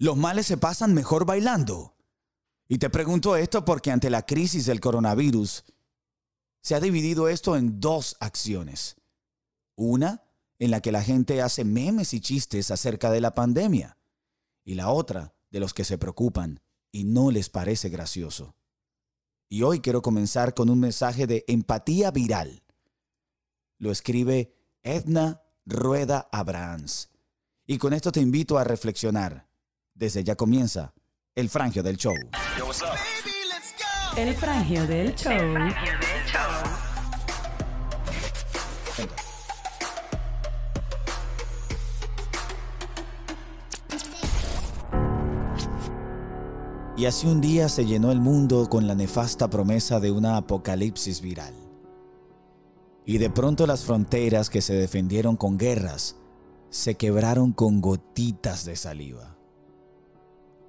Los males se pasan mejor bailando. Y te pregunto esto porque ante la crisis del coronavirus, se ha dividido esto en dos acciones. Una, en la que la gente hace memes y chistes acerca de la pandemia. Y la otra, de los que se preocupan y no les parece gracioso. Y hoy quiero comenzar con un mensaje de empatía viral. Lo escribe Edna Rueda Abrams. Y con esto te invito a reflexionar. Desde ya comienza el frangio del show. El frangio del show. Y así un día se llenó el mundo con la nefasta promesa de una apocalipsis viral. Y de pronto las fronteras que se defendieron con guerras se quebraron con gotitas de saliva.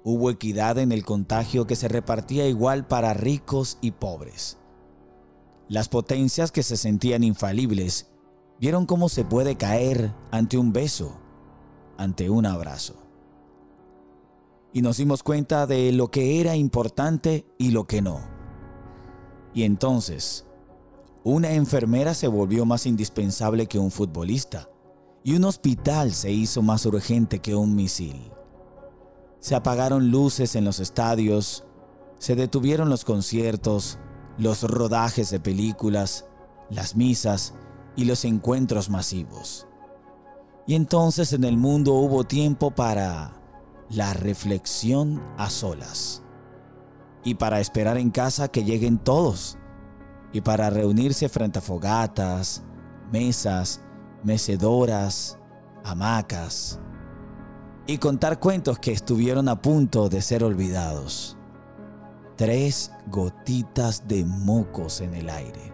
Hubo equidad en el contagio que se repartía igual para ricos y pobres. Las potencias que se sentían infalibles vieron cómo se puede caer ante un beso, ante un abrazo. Y nos dimos cuenta de lo que era importante y lo que no. Y entonces, una enfermera se volvió más indispensable que un futbolista y un hospital se hizo más urgente que un misil. Se apagaron luces en los estadios, se detuvieron los conciertos, los rodajes de películas, las misas y los encuentros masivos. Y entonces en el mundo hubo tiempo para la reflexión a solas. Y para esperar en casa que lleguen todos. Y para reunirse frente a fogatas, mesas mecedoras, hamacas y contar cuentos que estuvieron a punto de ser olvidados. Tres gotitas de mocos en el aire.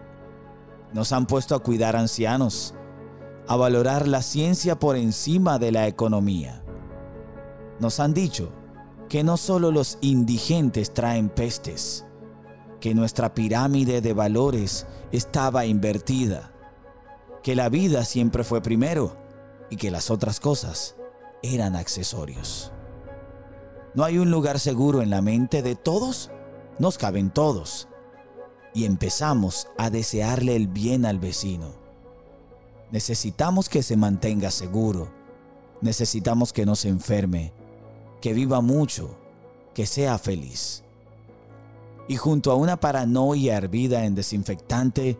Nos han puesto a cuidar ancianos, a valorar la ciencia por encima de la economía. Nos han dicho que no solo los indigentes traen pestes, que nuestra pirámide de valores estaba invertida que la vida siempre fue primero y que las otras cosas eran accesorios. No hay un lugar seguro en la mente de todos, nos caben todos. Y empezamos a desearle el bien al vecino. Necesitamos que se mantenga seguro. Necesitamos que no se enferme, que viva mucho, que sea feliz. Y junto a una paranoia hervida en desinfectante,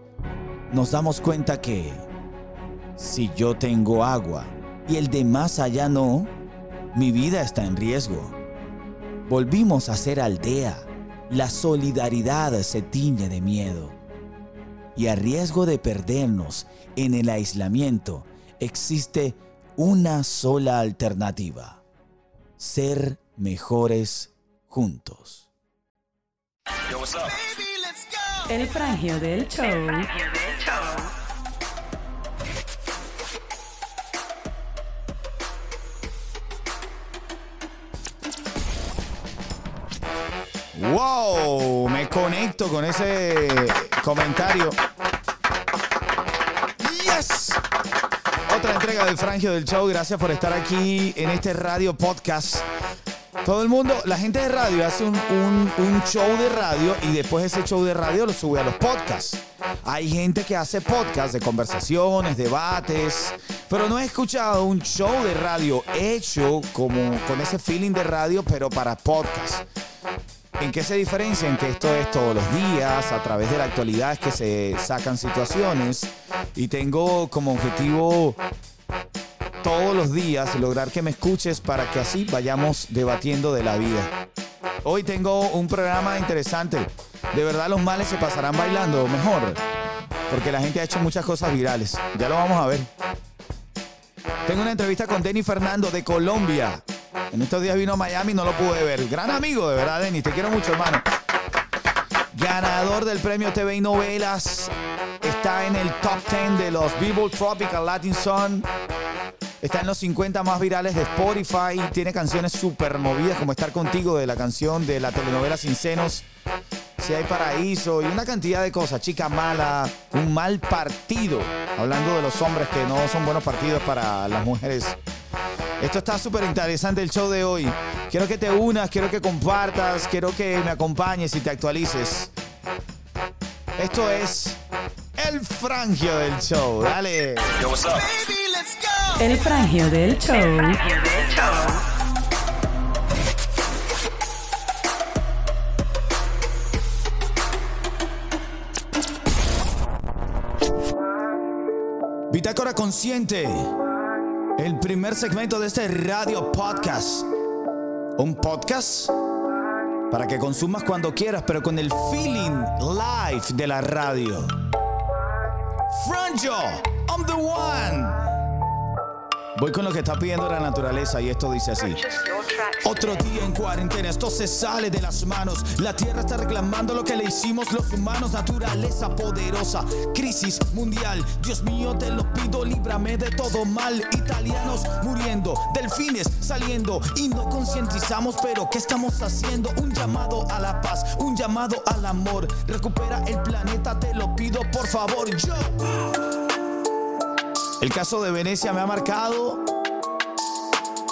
nos damos cuenta que si yo tengo agua y el de más allá no, mi vida está en riesgo. Volvimos a ser aldea. La solidaridad se tiñe de miedo. Y a riesgo de perdernos en el aislamiento, existe una sola alternativa. Ser mejores juntos. El frangio del show. ¡Wow! Me conecto con ese comentario. ¡Yes! Otra entrega del Frangio del Show. Gracias por estar aquí en este radio podcast. Todo el mundo, la gente de radio hace un, un, show de radio y después ese show de radio lo sube a los podcasts. Hay gente que hace podcasts de conversaciones, debates, pero no he escuchado un show de radio hecho como con ese feeling de radio, pero para podcast. ¿En qué se diferencia? En que esto es todos los días, a través de la actualidad es que se sacan situaciones y tengo como objetivo todos los días lograr que me escuches para que así vayamos debatiendo de la vida. Hoy tengo un programa interesante. De verdad los males se pasarán bailando mejor, porque la gente ha hecho muchas cosas virales. Ya lo vamos a ver. Tengo una entrevista con Denny Fernando de Colombia. En estos días vino a Miami no lo pude ver. Gran amigo, de verdad, Denis. Te quiero mucho, hermano. Ganador del premio TV y Novelas. Está en el top 10 de los Billboard Tropical Latin Song. Está en los 50 más virales de Spotify. Tiene canciones súper movidas como Estar Contigo de la canción de la telenovela Sin Senos. Si hay paraíso y una cantidad de cosas. Chica mala, un mal partido. Hablando de los hombres que no son buenos partidos para las mujeres Esto está súper interesante el show de hoy. Quiero que te unas, quiero que compartas, quiero que me acompañes y te actualices. Esto es el frangio del show. Dale. El frangio del show. Bitácora Consciente. El primer segmento de este radio podcast. Un podcast para que consumas cuando quieras, pero con el feeling live de la radio. Franjo, I'm the one. Voy con lo que está pidiendo la naturaleza y esto dice así. Otro día en cuarentena, esto se sale de las manos. La tierra está reclamando lo que le hicimos los humanos. Naturaleza poderosa, crisis mundial. Dios mío, te lo pido, líbrame de todo mal. Italianos muriendo, delfines saliendo y no concientizamos, pero ¿qué estamos haciendo? Un llamado a la paz, un llamado al amor. Recupera el planeta, te lo pido, por favor. Yo. El caso de Venecia me ha marcado.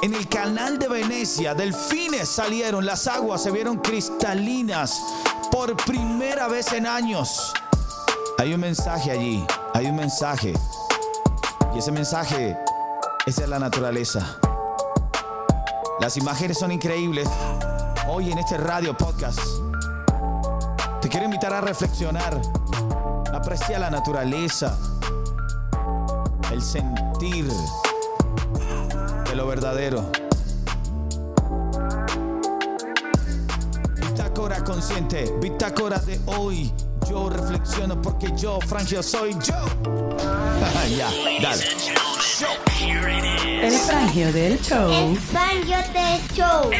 En el canal de Venecia, delfines salieron, las aguas se vieron cristalinas por primera vez en años. Hay un mensaje allí, hay un mensaje. Y ese mensaje es de la naturaleza. Las imágenes son increíbles. Hoy en este radio podcast te quiero invitar a reflexionar. Aprecia la naturaleza el sentir de lo verdadero. Bitácora consciente, bitácora de hoy. Yo reflexiono porque yo, Frangio, soy yo. ya, dale. El frangio del show. El frangio del show.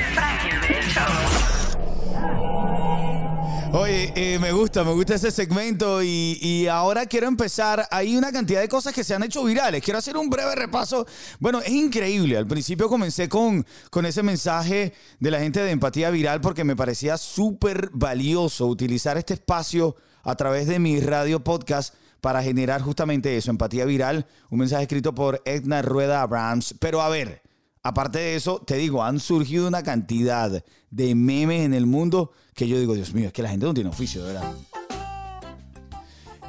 Oye, eh, me gusta, me gusta ese segmento y, ahora quiero empezar. Hay una cantidad de cosas que se han hecho virales. Quiero hacer un breve repaso. Bueno, es increíble. Al principio comencé con, con ese mensaje de la gente de empatía viral porque me parecía súper valioso utilizar este espacio a través de mi radio podcast para generar justamente eso, empatía viral. Un mensaje escrito por Edna Rueda Abrams. Pero a ver, aparte de eso, te digo, han surgido una cantidad de memes en el mundo que yo digo, Dios mío, es que la gente no tiene oficio, de verdad.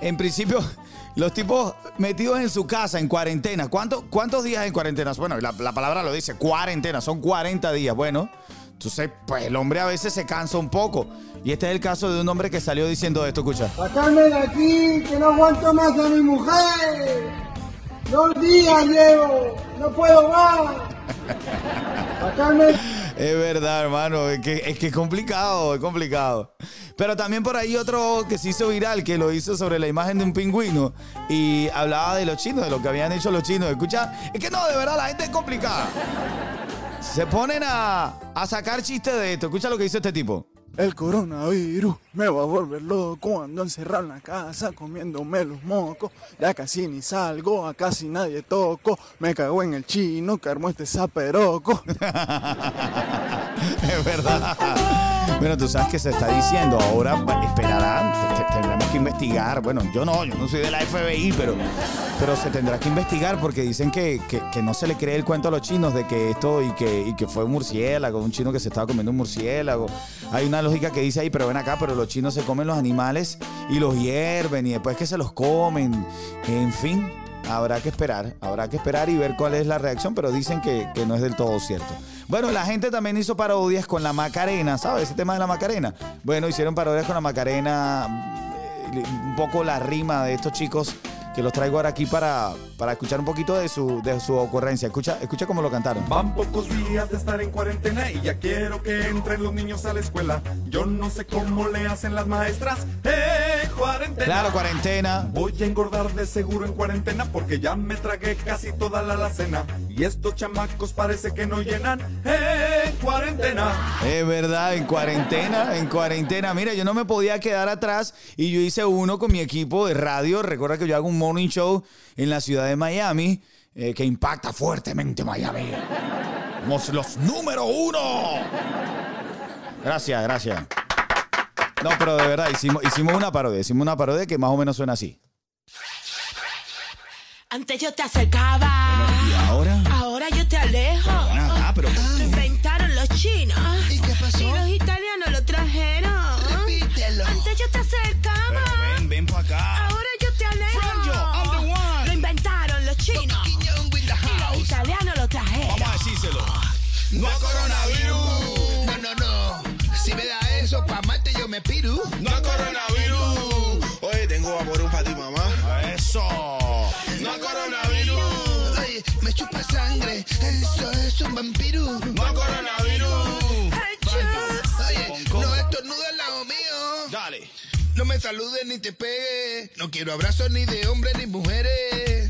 En principio, los tipos metidos en su casa en cuarentena. ¿Cuánto, ¿Cuántos días en cuarentena? Bueno, la, la, palabra lo dice, cuarentena, son 40 días. Bueno, entonces, pues el hombre a veces se cansa un poco. Y este es el caso de un hombre que salió diciendo esto, escucha. Sacarme de aquí, que no aguanto más a mi mujer. Dos días llevo, no puedo más. Es verdad, hermano, es que, es que complicado, es complicado. Pero también por ahí otro que se hizo viral, que lo hizo sobre la imagen de un pingüino y hablaba de los chinos, de lo que habían hecho los chinos. Escucha, es que no, de verdad, la gente es complicada. Se ponen a, a sacar chistes de esto. Escucha lo que dice este tipo. El coronavirus me va a volver loco, ando encerrado en la casa comiéndome los mocos, ya casi ni salgo, a casi nadie toco, me cago en el chino que armó este zaperoco. es verdad. Bueno, tú sabes que se está diciendo, ahora esperarán, tendremos que investigar. Bueno, yo no, yo no soy de la FBI, pero, pero se tendrá que investigar porque dicen que, que, no se le cree el cuento a los chinos de que esto y que, y que fue un murciélago, un chino que se estaba comiendo un murciélago. Hay una lógica que dice ahí, pero ven acá, pero los chinos se comen los animales y los hierven y después que se los comen. En fin, habrá que esperar, habrá que esperar y ver cuál es la reacción, pero dicen que, que no es del todo cierto. Bueno, la gente también hizo parodias con la Macarena, ¿sabes? Ese tema de la Macarena. Bueno, hicieron parodias con la Macarena, eh, un poco la rima de estos chicos que los traigo ahora aquí para, para escuchar un poquito de su, de su ocurrencia. Escucha, escucha cómo lo cantaron. Van pocos días de estar en cuarentena y ya quiero que entren los niños a la escuela. Yo no sé cómo le hacen las maestras. ¡Eh, cuarentena! Claro, cuarentena. Voy a engordar de seguro en cuarentena porque ya me tragué casi toda la alacena. Y estos chamacos parece que no llenan. ¡Eh, cuarentena! Es verdad, en cuarentena, en cuarentena. Mira, yo no me podía quedar atrás y yo hice uno con mi equipo de radio. Recuerda que yo hago un morning show en la ciudad de Miami eh, que impacta fuertemente Miami. Somos los número uno. Gracias, gracias. No, pero de verdad, hicimos, hicimos una parodia. Hicimos una parodia que más o menos suena así. Antes yo te acercaba. ¿Y ahora? Ahora yo te alejo. pero Lo inventaron los chinos. ¿Y qué pasó? Y los italianos lo trajeron. Repítelo. Antes yo te acercaba. ven, ven para acá. Ahora No hay coronavirus. No, no, no. Si me da eso, pa' Marte yo me piru. No hay coronavirus. Oye, tengo vaporú para ti, mamá. Eso. No hay coronavirus. Oye, me chupa sangre. Eso es un vampiro. No hay coronavirus. Oye, no estornudes al lado mío. Dale. No me saludes ni te pegues. No quiero abrazos ni de hombres ni mujeres.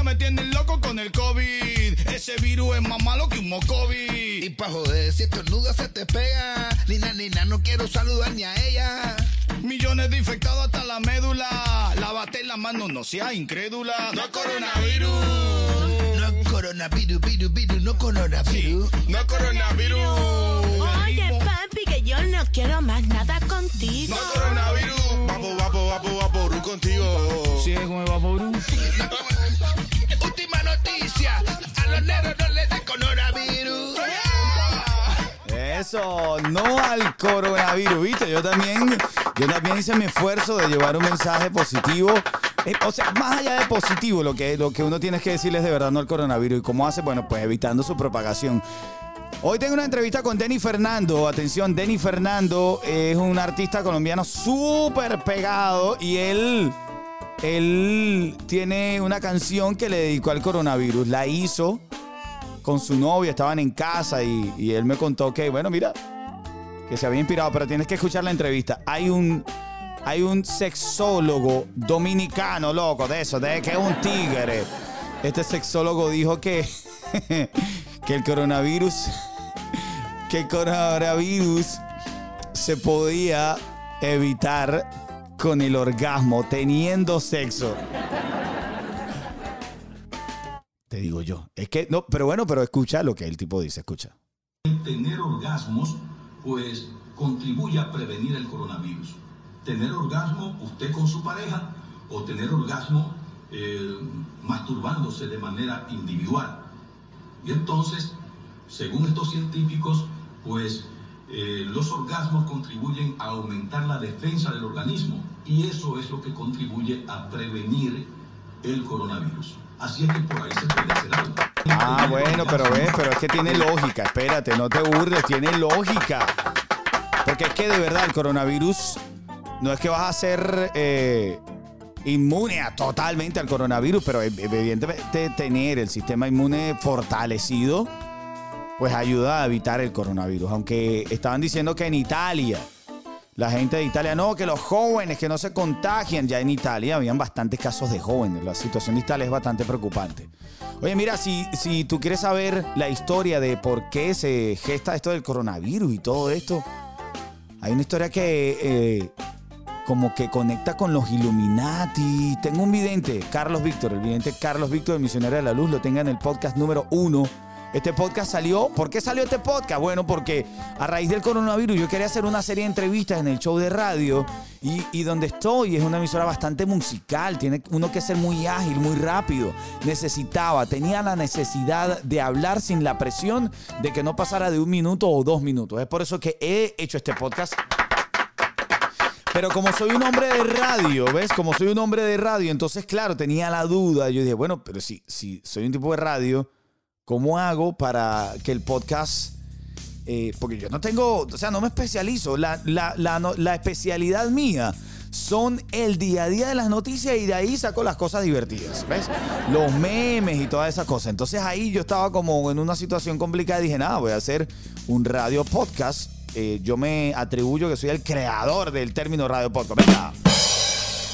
Ya me tienen loco con el COVID. Ese virus es más malo que un mocovid. Y pa' joder, si estornudas se te pega. Nina, nina, no quiero saludar ni a ella. Millones de infectados hasta la médula. Lávate la mano, no seas incrédula. No hay coronavirus. No coronavirus, virus, virus, no coronavirus. No coronavirus. Oye, papi, que yo no quiero más nada contigo. No coronavirus. Vapo, vapo, vapo, vaporú contigo. Sí, con el vaporú. Última noticia. A los negros no les da coronavirus. Eso, no al coronavirus, ¿viste? Yo también, yo también hice mi esfuerzo de llevar un mensaje positivo. Eh, o sea, más allá de positivo, lo que, lo que uno tiene que decirles de verdad no al coronavirus. ¿Y cómo hace? Bueno, pues evitando su propagación. Hoy tengo una entrevista con Denny Fernando. Atención, Denny Fernando es un artista colombiano súper pegado y él, él tiene una canción que le dedicó al coronavirus. La hizo con su novia, estaban en casa y, y él me contó que, bueno, mira, que se había inspirado, pero tienes que escuchar la entrevista. Hay un, hay un sexólogo dominicano, loco, de eso, de que es un tigre. Este sexólogo dijo que, que el coronavirus, que el coronavirus se podía evitar con el orgasmo, teniendo sexo. Te digo yo. Es que, no, pero bueno, pero escucha lo que el tipo dice, escucha. tener orgasmos, pues contribuye a prevenir el coronavirus. Tener orgasmo usted con su pareja o tener orgasmo eh, masturbándose de manera individual. Y entonces, según estos científicos, pues eh, los orgasmos contribuyen a aumentar la defensa del organismo y eso es lo que contribuye a prevenir el coronavirus. Así es que por ahí se puede hacer algo. Ah, bueno, pero ves, pero es que tiene lógica. Espérate, no te burles, tiene lógica. Porque es que de verdad el coronavirus no es que vas a ser eh, inmune a- totalmente al coronavirus, pero ev- evidentemente tener el sistema inmune fortalecido, pues ayuda a evitar el coronavirus. Aunque estaban diciendo que en Italia, la gente de Italia, no, que los jóvenes que no se contagian, ya en Italia habían bastantes casos de jóvenes. La situación de Italia es bastante preocupante. Oye, mira, si, si tú quieres saber la historia de por qué se gesta esto del coronavirus y todo esto, hay una historia que eh, como que conecta con los Illuminati. Tengo un vidente, Carlos Víctor, el vidente Carlos Víctor, el misionero de la luz, lo tenga en el podcast número uno. Este podcast salió, ¿por qué salió este podcast? Bueno, porque a raíz del coronavirus yo quería hacer una serie de entrevistas en el show de radio y, donde estoy es una emisora bastante musical, tiene uno que ser muy ágil, muy rápido. Necesitaba, tenía la necesidad de hablar sin la presión de que no pasara de un minuto o dos minutos. Es por eso que he hecho este podcast pero como soy un hombre de radio, ¿ves? Como soy un hombre de radio, entonces, claro, tenía la duda. Yo dije, bueno, pero si, si soy un tipo de radio, ¿cómo hago para que el podcast... eh, porque yo no tengo, o sea, no me especializo. La, la- la no- la especialidad mía son el día a día de las noticias y de ahí saco las cosas divertidas, ¿ves? Los memes y todas esas cosas. Entonces ahí yo estaba como en una situación complicada y dije, nada, voy a hacer un radio podcast. Eh, yo me atribuyo que soy el creador del término radio podcast. Venga.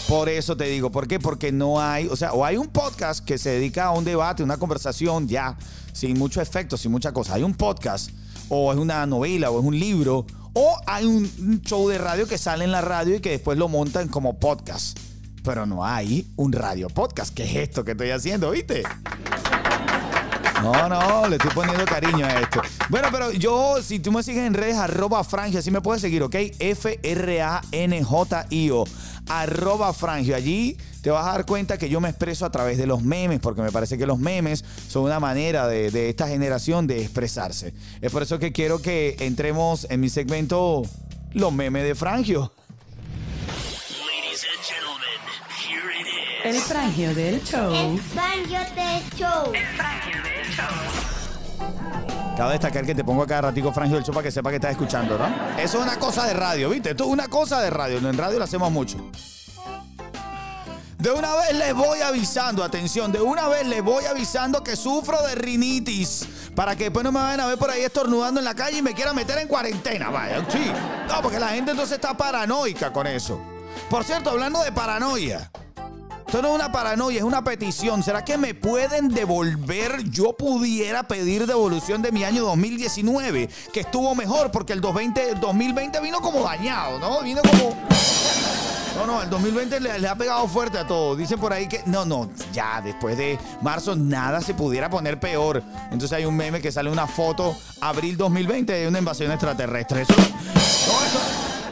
Por eso te digo, ¿por qué? Porque no hay, o sea, o hay un podcast que se dedica a un debate, una conversación ya, sin mucho efecto, sin mucha cosa. Hay un podcast, o es una novela, o es un libro, o hay un show de radio que sale en la radio y que después lo montan como podcast. Pero no hay un radio podcast. ¿Qué es esto que estoy haciendo, viste? No, no, le estoy poniendo cariño a esto. Bueno, pero yo, si tú me sigues en redes, arroba frangio, así me puedes seguir, ¿ok? F-R-A-N-J-I-O, arroba frangio. Allí te vas a dar cuenta que yo me expreso a través de los memes, porque me parece que los memes son una manera de, de esta generación de expresarse. Es por eso que quiero que entremos en mi segmento Los memes de Frangio. El frangio del show. El frangio del show. Cabe destacar que te pongo a cada ratico Frangio del Show que sepa que estás escuchando, ¿no? Eso es una cosa de radio, ¿viste? Esto es una cosa de radio. En radio lo hacemos mucho. De una vez les voy avisando, atención, de una vez les voy avisando que sufro de rinitis. Para que después no me vayan a ver por ahí estornudando en la calle y me quieran meter en cuarentena, vaya. Sí. No, porque la gente entonces está paranoica con eso. Por cierto, hablando de paranoia. Esto no es una paranoia, es una petición. ¿Será que me pueden devolver? Yo pudiera pedir devolución de mi año 2019, que estuvo mejor porque el 2020, el 2020 vino como dañado, ¿no? Vino como... No, no, el 2020 le, le ha pegado fuerte a todo. Dicen por ahí que no, no, ya después de marzo nada se pudiera poner peor. Entonces hay un meme que sale una foto, abril 2020, de una invasión extraterrestre. Eso,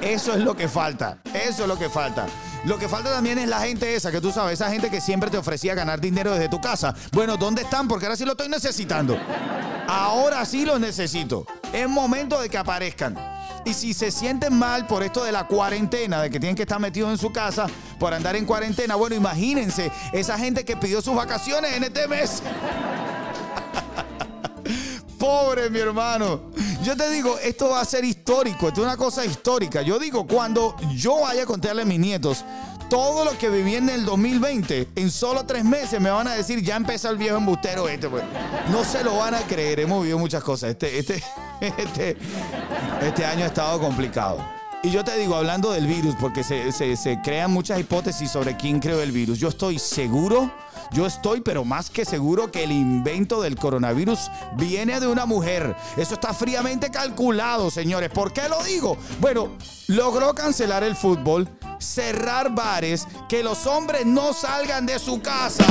eso es lo que falta. Eso es lo que falta. Lo que falta también es la gente esa, que tú sabes, esa gente que siempre te ofrecía ganar dinero desde tu casa. Bueno, ¿dónde están? Porque ahora sí lo estoy necesitando. Ahora sí los necesito. Es momento de que aparezcan. Y si se sienten mal por esto de la cuarentena, de que tienen que estar metidos en su casa por andar en cuarentena, bueno, imagínense esa gente que pidió sus vacaciones en este mes. Pobre mi hermano. Yo te digo, esto va a ser histórico, esto es una cosa histórica. Yo digo, cuando yo vaya a contarle a mis nietos todo lo que viví en el 2020, en solo tres meses me van a decir, ya empezó el viejo embustero este. Pues. No se lo van a creer, hemos vivido muchas cosas. Este, este, este, este año ha estado complicado. Y yo te digo, hablando del virus, porque se, se- se crean muchas hipótesis sobre quién creó el virus, yo estoy seguro, yo estoy, pero más que seguro, que el invento del coronavirus viene de una mujer. Eso está fríamente calculado, señores. ¿Por qué lo digo? Bueno, logró cancelar el fútbol, cerrar bares, que los hombres no salgan de su casa.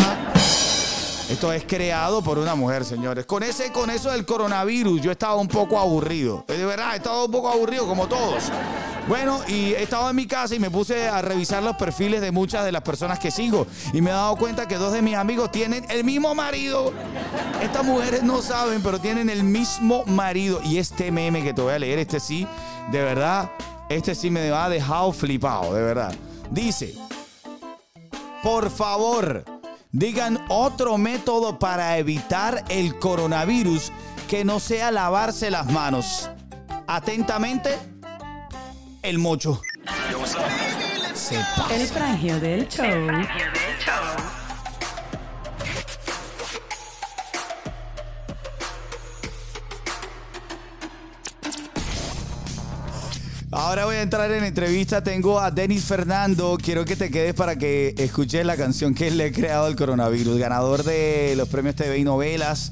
Esto es creado por una mujer, señores. Con ese, con eso del coronavirus, yo estaba un poco aburrido. De verdad, he estado un poco aburrido, como todos. Bueno, y he estado en mi casa y me puse a revisar los perfiles de muchas de las personas que sigo. Y me he dado cuenta que dos de mis amigos tienen el mismo marido. Estas mujeres no saben, pero tienen el mismo marido. Y este meme que te voy a leer, este sí, de verdad, este sí me ha dejado flipado, de verdad. Dice, por favor, digan otro método para evitar el coronavirus que no sea lavarse las manos. Atentamente, el mocho. El frangio del show. Ahora voy a entrar en entrevista. Tengo a Denis Fernando. Quiero que te quedes para que escuches la canción que le he creado al coronavirus. Ganador de los premios TV y novelas.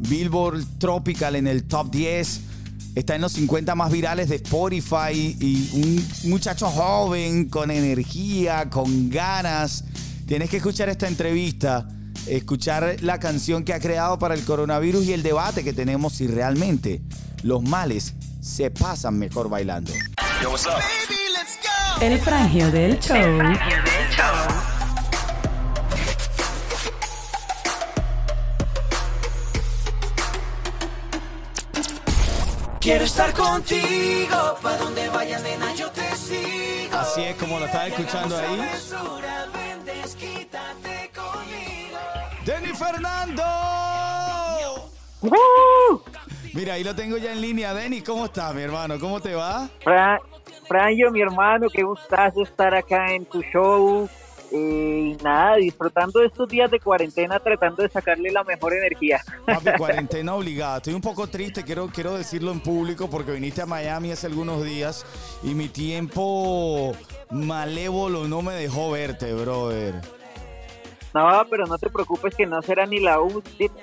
Billboard Tropical en el top 10. Está en los 50 más virales de Spotify. Y un muchacho joven, con energía, con ganas. Tienes que escuchar esta entrevista. Escuchar la canción que ha creado para el coronavirus y el debate que tenemos si realmente los males se pasan mejor bailando. El frangio del show. Quiero estar contigo, pa' donde vayas, nena, yo te sigo. Así es como lo estás escuchando ahí. ¡Denny Fernando! Mira, ahí lo tengo ya en línea. Denny, ¿cómo estás, mi hermano? ¿Cómo te va? Fra- Franjo, mi hermano, qué gustazo estar acá en tu show. Eh, y nada, disfrutando de estos días de cuarentena, tratando de sacarle la mejor energía. Papi, cuarentena obligada. Estoy un poco triste, quiero, quiero decirlo en público, porque viniste a Miami hace algunos días y mi tiempo malévolo no me dejó verte, brother. No, pero no te preocupes que no será ni la,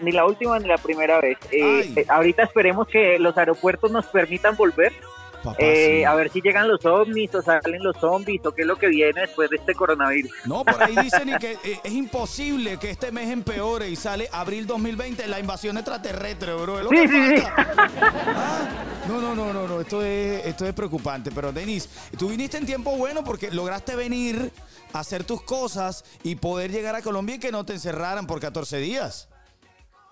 ni la última ni la primera vez. Eh, eh, ahorita esperemos que los aeropuertos nos permitan volver Papá, Eh, sí. A ver si llegan los ovnis o salen los zombies o qué es lo que viene después de este coronavirus. No, por ahí dicen y que eh, es imposible que este mes empeore y sale abril 2020 la invasión extraterrestre, bro. Es lo Sí, que sí, sí. Ah, No, no, no, no, no, esto es, esto es preocupante. Pero, Denis, tú viniste en tiempo bueno porque lograste venir a hacer tus cosas y poder llegar a Colombia y que no te encerraran por 14 días.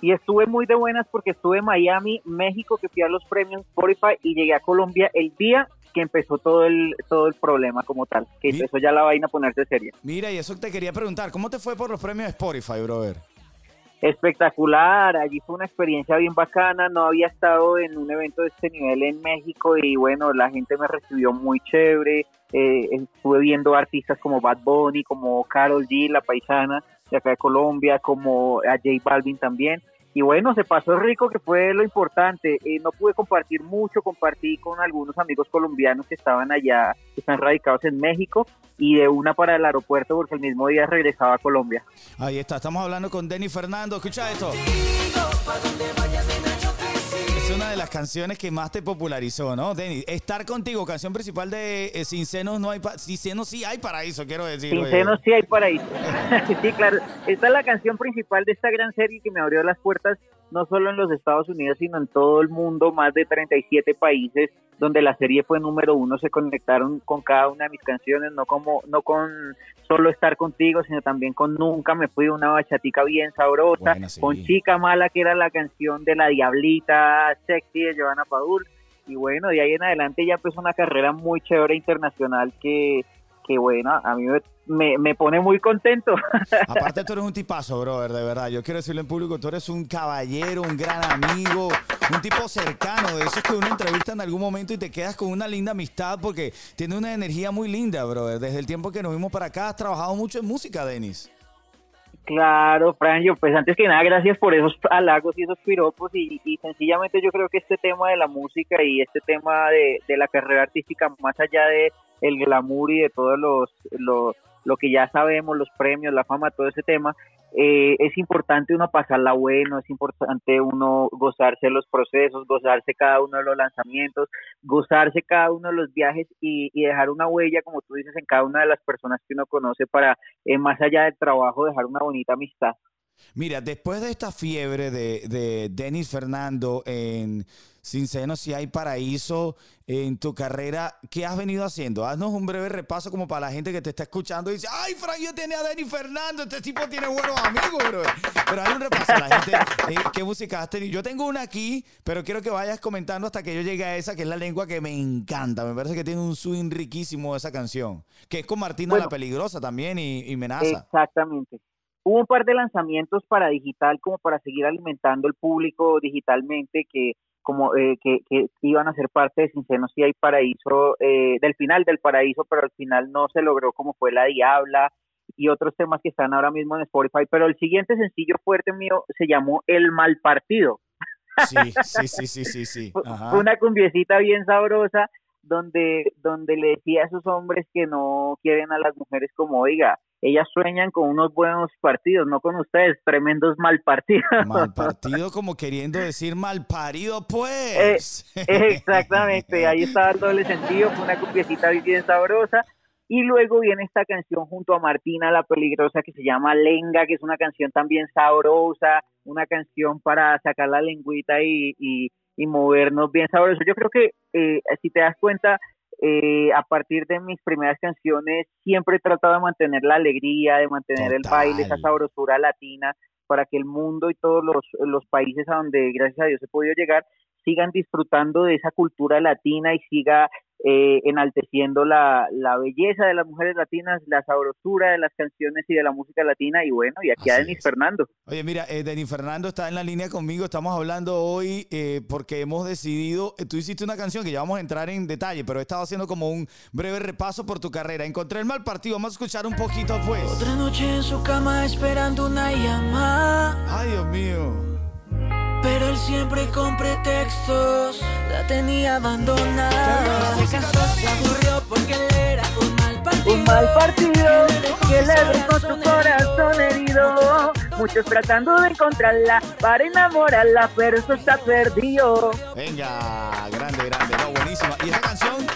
Y estuve muy de buenas porque estuve en Miami, México, que fui a los premios Spotify y llegué a Colombia el día que empezó todo el todo el problema como tal, que Mi- empezó ya la vaina a ponerse seria. Mira, y eso te quería preguntar, ¿cómo te fue por los premios Spotify, brother? Espectacular, allí fue una experiencia bien bacana, no había estado en un evento de este nivel en México y bueno, la gente me recibió muy chévere, eh, estuve viendo artistas como Bad Bunny, como Carol G, la paisana de acá de Colombia, como a J Balvin también. Y bueno, se pasó rico, que fue lo importante. Eh, no pude compartir mucho, compartí con algunos amigos colombianos que estaban allá, que están radicados en México, y de una para el aeropuerto porque el mismo día regresaba a Colombia. Ahí está, estamos hablando con Denny Fernando. Escucha esto. Es una de las canciones que más te popularizó, ¿no, Denny? Estar contigo, canción principal de eh, Sin Senos no hay Sin Senos sí hay paraíso, quiero decir. Sin senos sí hay paraíso. sí, claro. Esta es la canción principal de esta gran serie que me abrió las puertas no solo en los Estados Unidos, sino en todo el mundo, más de 37 países donde la serie fue número uno, se conectaron con cada una de mis canciones, no como no con solo estar contigo, sino también con Nunca me fui, una bachatica bien sabrosa, sí. con Chica Mala, que era la canción de la Diablita Sexy de Giovanna Padul, y bueno, de ahí en adelante ya empezó una carrera muy chévere internacional que, que bueno, a mí me, me, pone muy contento. Aparte, tú eres un tipazo, brother, de verdad. Yo quiero decirlo en público, tú eres un caballero, un gran amigo, un tipo cercano, de esos que uno entrevista en algún momento y te quedas con una linda amistad porque tiene una energía muy linda, brother. Desde el tiempo que nos vimos para acá, has trabajado mucho en música, Denis. Claro, Franjo, pues antes que nada, gracias por esos halagos y esos piropos y, y sencillamente yo creo que este tema de la música y este tema de, de la carrera artística, más allá de el glamour y de todos los, los lo que ya sabemos, los premios, la fama, todo ese tema, eh, es importante uno pasarla bueno, es importante uno gozarse los procesos, gozarse cada uno de los lanzamientos, gozarse cada uno de los viajes y, y dejar una huella, como tú dices, en cada una de las personas que uno conoce para, eh, más allá del trabajo, dejar una bonita amistad. Mira, después de esta fiebre de, de Denis Fernando en Sin Senos si hay paraíso en tu carrera, ¿qué has venido haciendo? Haznos un breve repaso como para la gente que te está escuchando y dice, ay, Frank, yo tenía a Denis Fernando, este tipo tiene buenos amigos, bro. Pero hay un repaso a la gente, eh, ¿qué música has tenido? Yo tengo una aquí, pero quiero que vayas comentando hasta que yo llegue a esa, que es la lengua que me encanta. Me parece que tiene un swing riquísimo esa canción, que es con Martina Bueno. la Peligrosa también y, y Menaza. Exactamente. Hubo un par de lanzamientos para digital como para seguir alimentando el público digitalmente que como eh, que, que iban a ser parte de Sin Senos y hay Paraíso, eh, del final del Paraíso, pero al final no se logró como fue La Diabla y otros temas que están ahora mismo en Spotify, pero el siguiente sencillo fuerte mío se llamó El Mal Partido. Sí, sí, sí, sí, sí, sí. Ajá. una cumbiecita bien sabrosa donde, donde le decía a esos hombres que no quieren a las mujeres como, oiga, ellas sueñan con unos buenos partidos, no con ustedes, tremendos mal partidos. Mal partido como queriendo decir mal parido, Eh, pues. Exactamente, ahí estaba el doble sentido, fue una cumbiecita bien sabrosa. Y luego viene esta canción junto a Martina la Peligrosa que se llama Lenga, que es una canción también sabrosa, una canción para sacar la lengüita y, y, y movernos bien sabroso. Yo creo que eh, si te das cuenta, eh, a partir de mis primeras canciones siempre he tratado de mantener la alegría, de mantener el baile, esa sabrosura latina, para que el mundo y todos los, los países a donde gracias a Dios he podido llegar sigan disfrutando de esa cultura latina y siga eh, enalteciendo la, la belleza de las mujeres latinas, la sabrosura de las canciones y de la música latina y bueno, y aquí a Denis Fernando. Oye, mira, eh, Denis Fernando está en la línea conmigo. Estamos hablando hoy eh, porque hemos decidido. eh, tú hiciste una canción que ya vamos a entrar en detalle, pero he estado haciendo como un breve repaso por tu carrera. Encontré el mal partido. Vamos a escuchar un poquito, pues. Otra noche en su cama esperando una llamada. Ay, Dios mío. Pero él siempre con pretextos la tenía abandonada. Se casó, se aburrió porque él era un mal partido. Un mal partido que le dejó su corazón herido. Muchos tratando de encontrarla para enamorarla, pero eso está perdido. Venga, grande, grande. No, buenísima. Y esa canción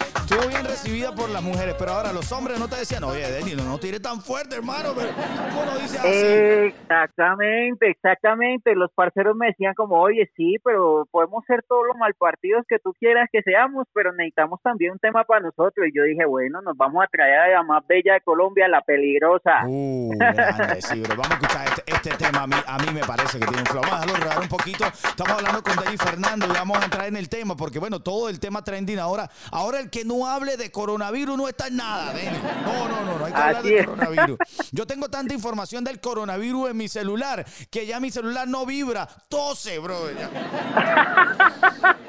por las mujeres, pero ahora los hombres no te decían, oye, Denny, no, no tires tan fuerte, hermano, pero ¿cómo lo dices así? Exactamente, exactamente. Los parceros me decían como, oye, sí, pero podemos ser todos los malpartidos que tú quieras que seamos, pero necesitamos también un tema para nosotros. Y yo dije, bueno, nos vamos a traer a la más bella de Colombia, la peligrosa. Uh, grande, sí, bro. Vamos a escuchar este, este tema. A mí, a mí me parece que tiene un flow. Vamos a dejarlo un poquito. Estamos hablando con Denny Fernando y vamos a entrar en el tema, porque bueno, todo el tema trending ahora. Ahora el que no hable de coronavirus no está en nada, Denny. No, no, no, no hay que hablar Así de es. coronavirus. Yo tengo tanta información del coronavirus en mi celular que ya mi celular no vibra, tose, bro.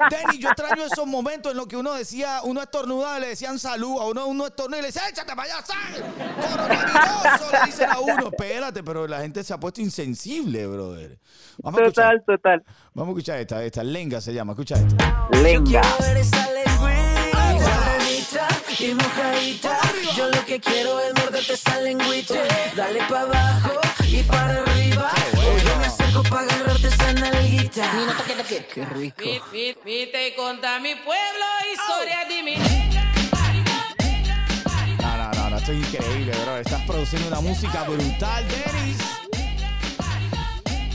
Denny, yo extraño esos momentos en los que uno decía, uno estornudaba, le decían salud, a uno uno estornuda y le decía, échate para allá, sal, coronavirus, le dicen a uno, espérate, pero la gente se ha puesto insensible, brother. Vamos a escuchar, Total, total. vamos a escuchar esta, esta, Lenga se llama, escucha esto. Lenga. Y mojadita. Yo lo que quiero es morderte esa lengüita. Dale para abajo y para arriba. Yo me acerco para agarrarte esa nalguita. Qué rico. Vite y conta mi pueblo, historia de mi No, no, no, no, esto es increíble, bro. Estás produciendo una música brutal, Denis.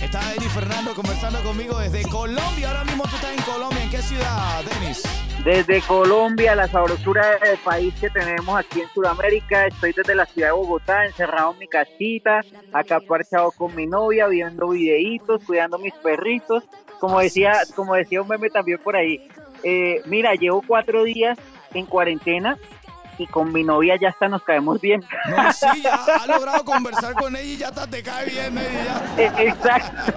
Está Denis Fernando conversando conmigo desde Colombia. Ahora mismo tú estás en Colombia. ¿En qué ciudad, Denis? Desde Colombia, la sabrosura del país que tenemos aquí en Sudamérica. Estoy desde la ciudad de Bogotá, encerrado en mi casita, acá parchado con mi novia, viendo videitos, cuidando mis perritos. Como decía, como decía un meme también por ahí. eh, mira, llevo cuatro días en cuarentena y con mi novia ya hasta nos caemos bien. No, sí, ya ha logrado conversar con ella y ya hasta te cae bien. Eh, Exacto.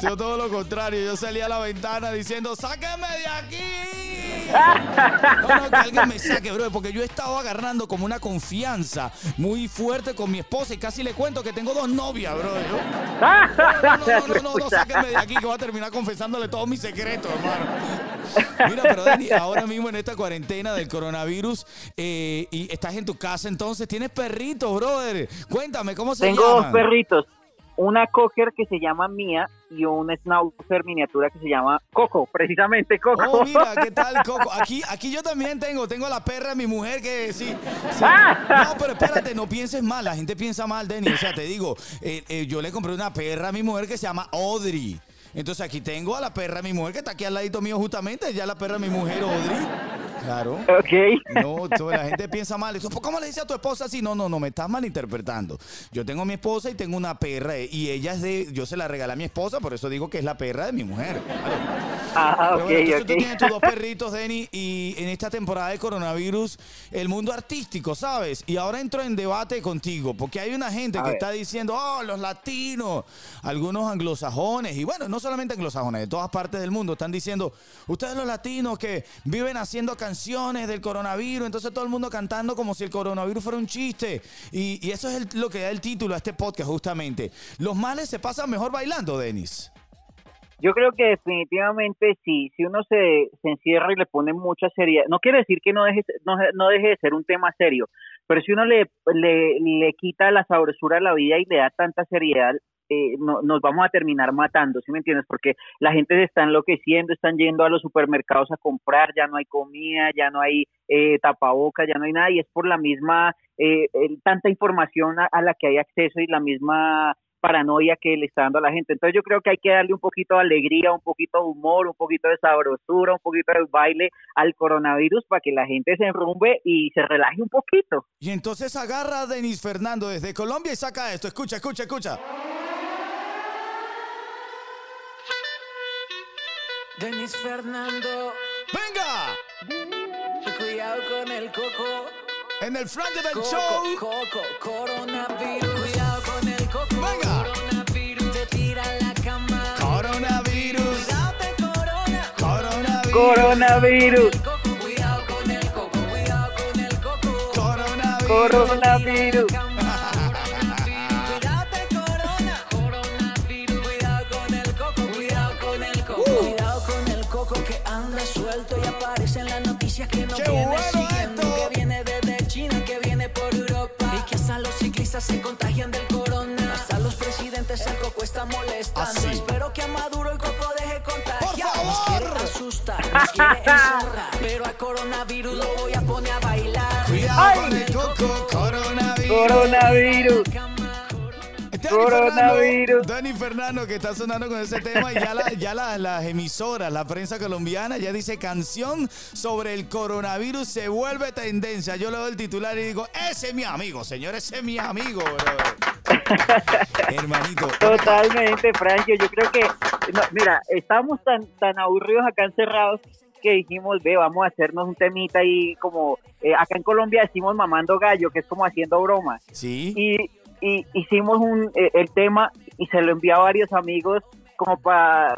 Yo todo lo contrario. Yo salía a la ventana diciendo, sáqueme de aquí. No, no, que alguien me saque, bro, porque yo he estado agarrando como una confianza muy fuerte con mi esposa y casi le cuento que tengo dos novias, bro. Yo- no, no, no, no, no, sáquenme de aquí que voy a terminar confesándole todos mis secretos, hermano. Mira, pero Dani, ahora mismo en esta cuarentena del coronavirus eh, y estás en tu casa, entonces tienes perritos, brother. Cuéntame, ¿cómo se Tengo llaman? dos perritos, una cocker que se llama Mía y un schnauzer miniatura que se llama Coco, precisamente Coco. Oh, mira, ¿qué tal, Coco? Aquí, aquí yo también tengo, tengo a la perra de mi mujer que sí. sí. No, pero espérate, no pienses mal, la gente piensa mal, Denny. O sea, te digo, eh, eh, yo le compré una perra a mi mujer que se llama Audrey. Entonces aquí tengo a la perra de mi mujer que está aquí al ladito mío justamente, ya la perra de mi mujer, Audrey. Claro. Ok. No, toda la gente piensa mal. Eso, ¿Cómo le dice a tu esposa así? No, no, no, me estás malinterpretando. Yo tengo a mi esposa y tengo una perra eh, y ella es de, yo se la regalé a mi esposa, por eso digo que es la perra de mi mujer. Ah, Pero ok, bueno, entonces ok. tú tienes tus dos perritos, Denny, y en esta temporada de coronavirus, el mundo artístico, ¿sabes? Y ahora entro en debate contigo, porque hay una gente A que ver. está diciendo, oh, los latinos, algunos anglosajones, y bueno, no solamente anglosajones, de todas partes del mundo, están diciendo, ustedes los latinos que viven haciendo canciones del coronavirus, entonces todo el mundo cantando como si el coronavirus fuera un chiste. Y, y eso es el- lo que da el título a este podcast, justamente. Los males se pasan mejor bailando, Denis. Yo creo que definitivamente sí, si uno se, se encierra y le pone mucha seriedad, no quiere decir que no deje, no, no deje de ser un tema serio, pero si uno le, le, le quita la sabrosura a la vida y le da tanta seriedad, eh, no, nos vamos a terminar matando, ¿sí me entiendes? Porque la gente se está enloqueciendo, están yendo a los supermercados a comprar, ya no hay comida, ya no hay eh, tapabocas, ya no hay nada, y es por la misma, eh, tanta información a la que hay acceso y la misma paranoia que le está dando a la gente. Entonces yo creo que hay que darle un poquito de alegría, un poquito de humor, un poquito de sabrosura, un poquito de baile al coronavirus para que la gente se enrumbe y se relaje un poquito. Y entonces agarra a Denis Fernando desde Colombia y saca esto. Escucha, escucha, escucha. Denis Fernando. ¡Venga! Cuidado con el coco. En el frente del Coco, show. Coco, coronavirus. Que anda suelto y aparece en las noticias que no ¡Qué viene bueno siguiendo, esto! que viene desde China, que viene por Europa y que hasta los ciclistas se contagian del. Hasta los presidentes el coco está molestando. Así. Espero que a Maduro el coco deje contagiar. ¡Por Nos favor! quiere asustar, nos nos quiere encerrar, pero al coronavirus lo voy a poner a bailar. Cuidado con el coco, coronavirus. Coronavirus. Coronavirus. Fernando, Dani Fernando que está sonando con ese tema y ya, la- ya la- las emisoras, la prensa colombiana ya dice canción sobre el coronavirus se vuelve tendencia. Yo le doy el titular y digo, ese es mi amigo, señor, ese es mi amigo. Hermanito. Totalmente, Francio. Yo creo que, no, mira, estábamos tan, tan aburridos acá encerrados que dijimos, ve, vamos a hacernos un temita ahí como, eh, acá en Colombia decimos mamando gallo, que es como haciendo bromas. Sí. Y, y hicimos un, eh, el tema y se lo envié a varios amigos como para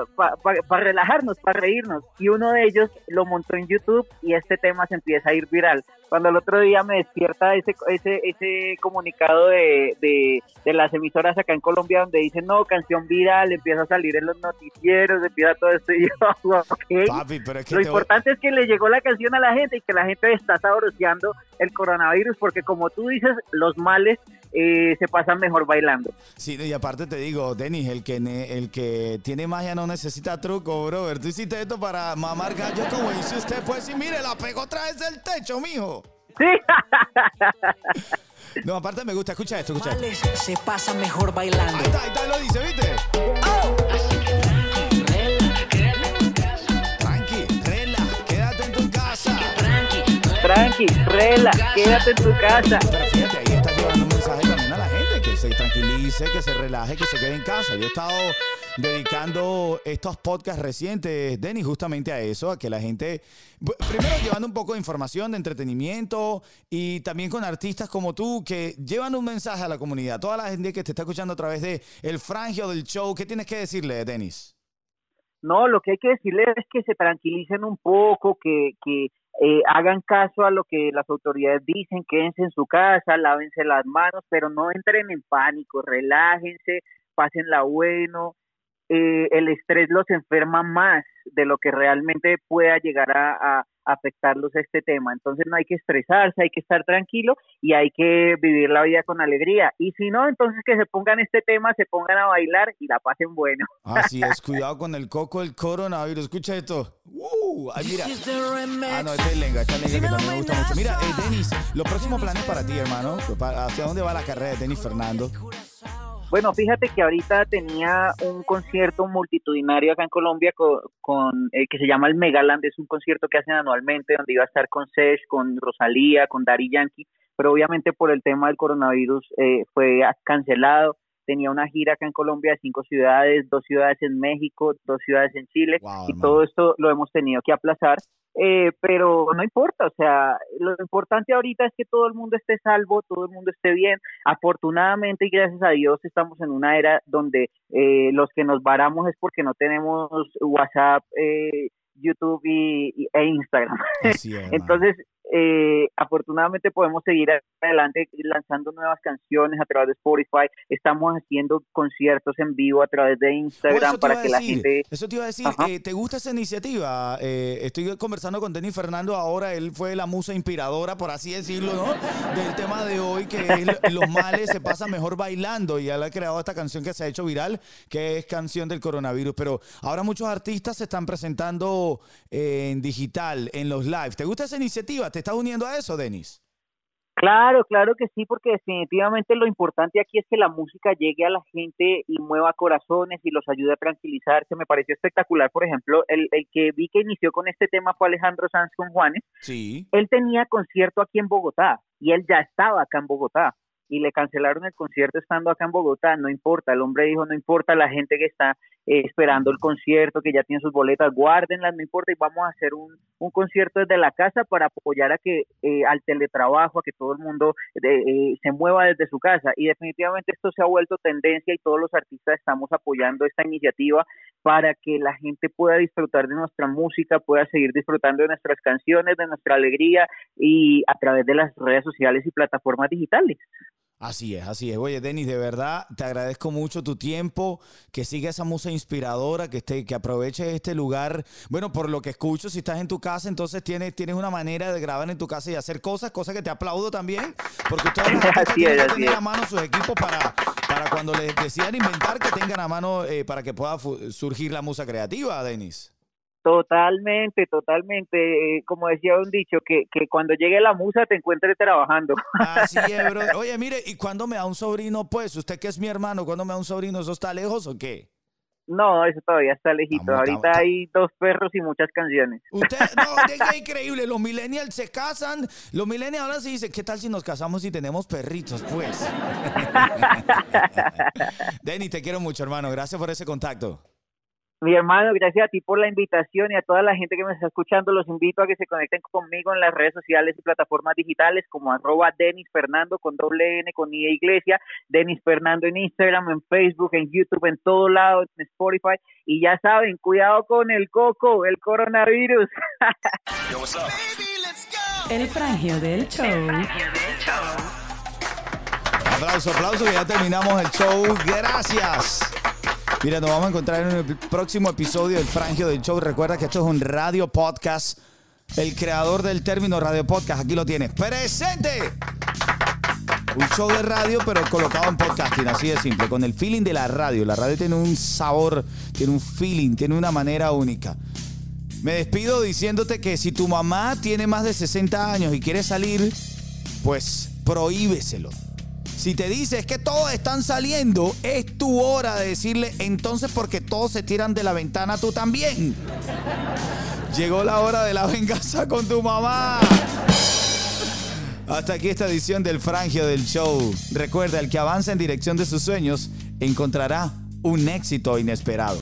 relajarnos, para reírnos. Y uno de ellos lo montó en YouTube y este tema se empieza a ir viral. Cuando el otro día me despierta ese ese, ese comunicado de, de, de las emisoras acá en Colombia donde dicen, no, canción viral, empieza a salir en los noticieros, empieza todo esto y yo, ok. Papi, pero es que Lo voy- importante es que le llegó la canción a la gente y que la gente está sabroseando el coronavirus porque como tú dices, los males eh, se pasan mejor bailando. Sí, y aparte te digo, Denis, el que, ne- el que tiene magia no necesita truco, brother. Tú hiciste esto para mamar gallo como dice usted, pues, y mire, la pegó otra vez del techo, mijo. Sí. No, aparte me gusta, escucha esto, escucha esto. Males se pasa mejor bailando. Ahí está, ahí está, lo dice, ¿viste? Tranqui, rela, quédate en tu casa. Tranqui, rela, quédate en tu casa. Pero fíjate, ahí tranquilice, que se relaje, que se quede en casa. Yo he estado dedicando estos podcasts recientes, Denny, justamente a eso, a que la gente, primero llevando un poco de información, de entretenimiento y también con artistas como tú que llevan un mensaje a la comunidad. Toda la gente que te está escuchando a través de el frangio del show, ¿qué tienes que decirle, Denis? No, lo que hay que decirles es que se tranquilicen un poco, que, que eh, hagan caso a lo que las autoridades dicen, quédense en su casa, lávense las manos, pero no entren en pánico, relájense, pásenla bueno. Eh, el estrés los enferma más de lo que realmente pueda llegar a, a afectarlos este tema. Entonces no hay que estresarse, hay que estar tranquilo y hay que vivir la vida con alegría. Y si no, entonces que se pongan este tema, se pongan a bailar y la pasen bueno. Así es, cuidado con el coco del coronavirus. Escucha esto. Uh, ay, mira. Ah, no, este es Lenga, esta es Lenga que también me gusta mucho. Mira, eh, Denis, los próximos planes para ti, hermano. ¿Hacia dónde va la carrera de Denis Fernando? Bueno, fíjate que ahorita tenía un concierto multitudinario acá en Colombia con, con, eh, que se llama el Megaland, es un concierto que hacen anualmente donde iba a estar con Sesh, con Rosalía, con Daddy Yankee, pero obviamente por el tema del coronavirus eh, fue cancelado. Tenía una gira acá en Colombia de cinco ciudades, dos ciudades en México, dos ciudades en Chile, y todo esto lo hemos tenido que aplazar. Eh, pero no importa, o sea, lo importante ahorita es que todo el mundo esté salvo, todo el mundo esté bien. Afortunadamente y gracias a Dios estamos en una era donde eh, los que nos varamos es porque no tenemos WhatsApp, eh, YouTube y, y- e Instagram. Entonces, eh, afortunadamente podemos seguir adelante lanzando nuevas canciones a través de Spotify. Estamos haciendo conciertos en vivo a través de Oh, Instagram para que la decir, gente... Eso te iba a decir, eh, ¿te gusta esa iniciativa? Eh, estoy conversando con Denis Fernando ahora, él fue la musa inspiradora, por así decirlo, ¿no? Del tema de hoy, que es lo- los males se pasan mejor bailando, y él ha creado esta canción que se ha hecho viral, que es canción del coronavirus, pero ahora muchos artistas se están presentando eh, en digital, en los lives. ¿Te gusta esa iniciativa? ¿Te estás uniendo a eso, Denis? Claro, claro que sí, porque definitivamente lo importante aquí es que la música llegue a la gente y mueva corazones y los ayude a tranquilizarse. Me pareció espectacular, por ejemplo, el, el que vi que inició con este tema fue Alejandro Sanz con Juanes. Sí. Él tenía concierto aquí en Bogotá y él ya estaba acá en Bogotá y le cancelaron el concierto estando acá en Bogotá. No importa, el hombre dijo, no importa la gente que está eh, esperando el concierto, que ya tiene sus boletas, guárdenlas, no importa, y vamos a hacer un, un concierto desde la casa para apoyar a que eh, al teletrabajo, a que todo el mundo eh, se mueva desde su casa. Y definitivamente esto se ha vuelto tendencia y todos los artistas estamos apoyando esta iniciativa para que la gente pueda disfrutar de nuestra música, pueda seguir disfrutando de nuestras canciones, de nuestra alegría y a través de las redes sociales y plataformas digitales. Así es, así es. Oye, Denis, de verdad te agradezco mucho tu tiempo, que siga esa musa inspiradora, que esté, que aproveche este lugar. Bueno, por lo que escucho, si estás en tu casa, entonces tienes, tienes una manera de grabar en tu casa y hacer cosas, cosas que te aplaudo también, porque Así tienen que tener a mano sus equipos para, para cuando les decidan inventar, que tengan a mano eh, para que pueda surgir la musa creativa, Denis. Totalmente, totalmente. Eh, como decía un dicho, que, que cuando llegue la musa te encuentre trabajando. Así es, bro. Oye, mire, ¿y cuándo me da un sobrino, pues? Usted que es mi hermano, ¿cuándo me da un sobrino? ¿Eso está lejos o qué? No, eso todavía está lejito. Ahorita hay dos perros y muchas canciones. Usted, no, es increíble. Los millennials se casan. Los millennials ahora sí dicen, ¿qué tal si nos casamos y tenemos perritos, pues? Denny, te quiero mucho, hermano. Gracias por ese contacto. Mi hermano, gracias a ti por la invitación y a toda la gente que me está escuchando. Los invito a que se conecten conmigo en las redes sociales y plataformas digitales como arroba Denis Fernando con doble N con I de Iglesia, Denis Fernando en Instagram, en Facebook, en YouTube, en todo lado, en Spotify. Y ya saben, cuidado con el coco, el coronavirus. El frangio del show. Aplauso, aplauso, que ya terminamos el show. Gracias. Mira, nos vamos a encontrar en el próximo episodio del Frangio del Show. Recuerda que esto es un radio podcast. El creador del término radio podcast, aquí lo tienes. ¡Presente! Un show de radio, pero colocado en podcasting, así de simple, con el feeling de la radio. La radio tiene un sabor, tiene un feeling, tiene una manera única. Me despido diciéndote que si tu mamá tiene más de 60 años y quiere salir, pues prohíbeselo. Si te dices que todos están saliendo, es tu hora de decirle entonces porque todos se tiran de la ventana, tú también. Llegó la hora de la venganza con tu mamá. Hasta aquí esta edición del Frangio del Show. Recuerda, el que avanza en dirección de sus sueños encontrará un éxito inesperado.